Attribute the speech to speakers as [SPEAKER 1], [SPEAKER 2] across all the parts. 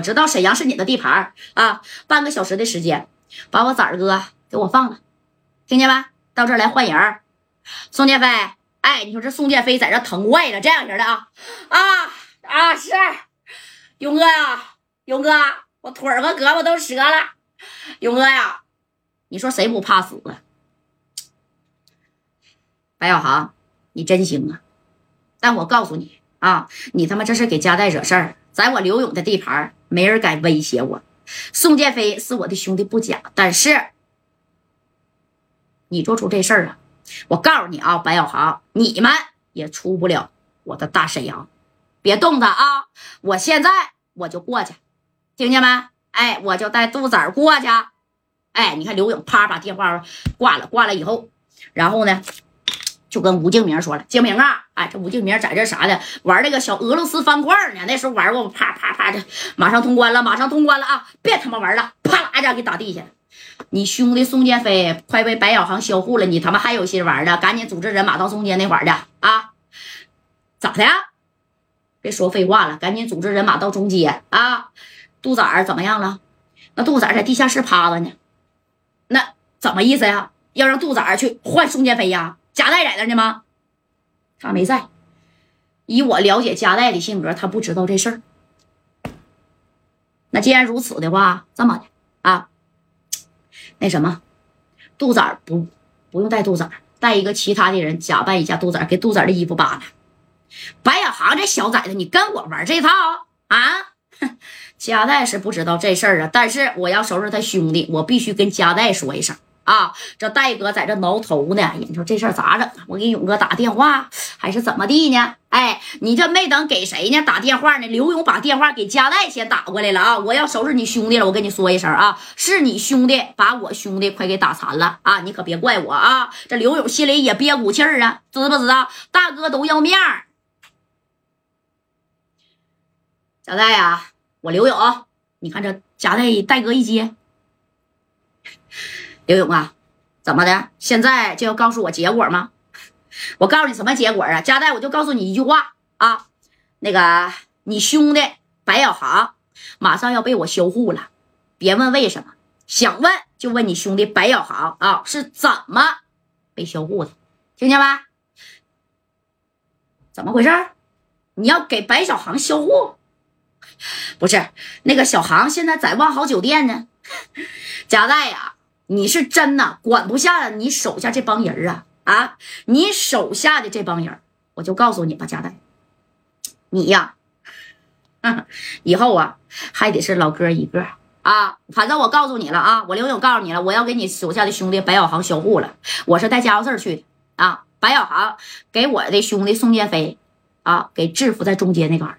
[SPEAKER 1] 我知道沈阳是你的地盘啊，半个小时的时间，把我崽儿哥给我放了，听见没？到这儿来换人。宋建飞，哎，你说这宋建飞在这疼坏了，这样式的啊啊啊！是勇哥呀，勇哥，我腿儿和胳膊都折了。勇哥呀，你说谁不怕死啊？白小航，你真行啊！但我告诉你啊，你他妈这是给加代惹事儿，在我刘勇的地盘，没人敢威胁我。宋建飞是我的兄弟不假，但是你做出这事儿了。我告诉你啊，白小航，你们也出不了我的大沈阳，别动他啊！我现在我就过去，听见没？哎，我就带杜子儿过去。哎，你看刘勇啪把电话挂了，挂了以后，然后呢，就跟吴敬明说了：“敬明啊，哎，这吴敬明在这啥的玩那个小俄罗斯方块呢？那时候玩过，啪啪啪的，马上通关了，马上通关了啊！别他妈玩了，啪啦一下给打地下。”你兄弟宋建飞快被白小航销户了，你他妈还有心玩的？赶紧组织人马到中间那块儿去啊！咋的呀？别说废话了，赶紧组织人马到中间啊！杜仔怎么样了？那杜仔在地下室趴着呢。那怎么意思呀？要让杜仔去换宋建飞呀？佳代在那呢吗？他没在。以我了解佳代的性格，他不知道这事儿。那既然如此的话，这么的啊。那什么，杜仔不不用带杜仔，带一个其他的人假扮一下杜仔，给杜仔的衣服扒了。白小航这小崽子，你跟我玩这套啊？佳代是不知道这事儿啊，但是我要收拾他兄弟，我必须跟佳代说一声。啊，这戴哥在这挠头呢，你说这事儿咋整？我给勇哥打电话，还是怎么地呢？哎，你这没等给谁呢？打电话呢？刘勇把电话给加代先打过来了啊！我要收拾你兄弟了，我跟你说一声啊，是你兄弟把我兄弟快给打残了啊！你可别怪我啊！这刘勇心里也憋股气儿啊，知不知道？大哥都要面儿。加代呀，我刘勇，你看这加代戴哥一接。刘勇啊，怎么的？现在就要告诉我结果吗？我告诉你什么结果啊？加代，我就告诉你一句话啊，那个你兄弟白小航马上要被我销户了，别问为什么，想问就问你兄弟白小航啊是怎么被销户的，听见没？怎么回事？你要给白小航销户？不是，那个小航现在在万豪酒店呢。加代呀。你是真呐，管不下你手下这帮人啊啊！你手下的这帮人，我就告诉你吧，加代，你呀，以后啊还得是老哥一个啊。反正我告诉你了啊，我刘勇告诉你了，我要给你手下的兄弟白小航销户了。我是带家伙事儿去的啊。白小航给我的兄弟宋建飞啊，给制服在中间那嘎了。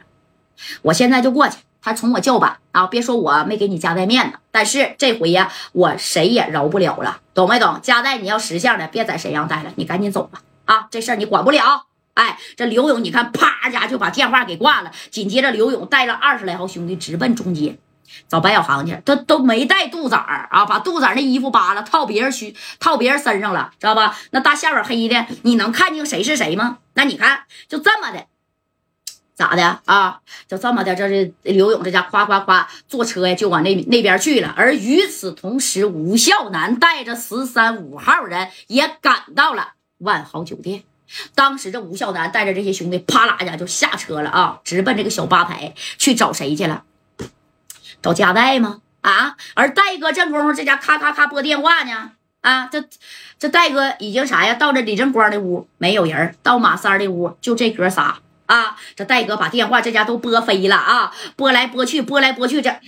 [SPEAKER 1] 我现在就过去。他冲我叫板啊！别说我没给你加代面子，但是这回呀，我谁也饶不了了，懂没懂？加代，你要识相的，别在沈阳待了，你赶紧走吧！啊，这事儿你管不了。哎，这刘勇，你看，啪家就把电话给挂了。紧接着，刘勇带了二十来号兄弟直奔中间，找白小航去。他都没带杜仔儿啊，把杜仔那衣服扒了，套别人须，套别人身上了，知道吧？那大下边黑的，你能看清谁是谁吗？那你看，就这么的。咋的啊？就这么的，这是刘勇这家夸夸夸坐车呀，就往那那边去了。而与此同时，吴孝南带着十三五号人也赶到了万豪酒店。当时这吴孝南带着这些兄弟，啪啦一下就下车了啊，直奔这个小吧台去找谁去了？找加代吗？啊！而戴哥这功夫，这家咔咔咔拨电话呢。啊，这这戴哥已经啥呀？到这李正光的屋没有人，到马三的屋就这哥仨。啊！这戴哥把电话这家都拨飞了啊，拨来拨去，拨来拨去，这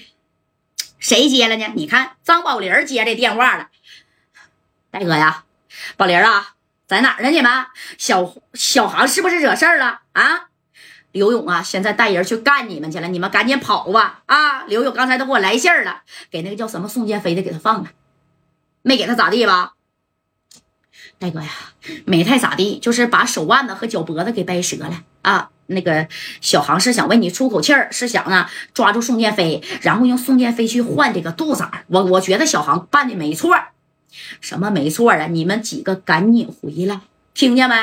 [SPEAKER 1] 谁接了呢？你看张宝林接这电话了。戴哥呀，宝林啊，在哪儿呢？你们小小航是不是惹事儿了啊？刘勇啊，现在带人去干你们去了，你们赶紧跑吧！啊，刘勇刚才都给我来信了，给那个叫什么宋建飞的给他放了，没给他咋地吧？戴哥呀，没太咋地，就是把手腕子和脚脖子给掰折了啊。那个小航是想为你出口气儿，是想啊抓住宋建飞，然后用宋建飞去换这个杜仔。我我觉得小航办的没错，什么没错啊？你们几个赶紧回来，听见没？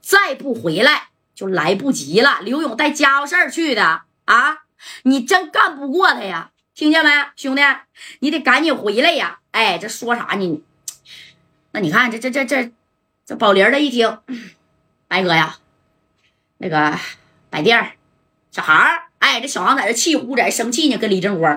[SPEAKER 1] 再不回来就来不及了。刘勇带家伙事儿去的啊，你真干不过他呀！听见没，兄弟？你得赶紧回来呀！哎，这说啥呢？那你看，这这这这这宝林的一听，白 哥呀，那个摆店儿，小孩儿，哎，这小王在这气呼，在这生气呢，跟李正国。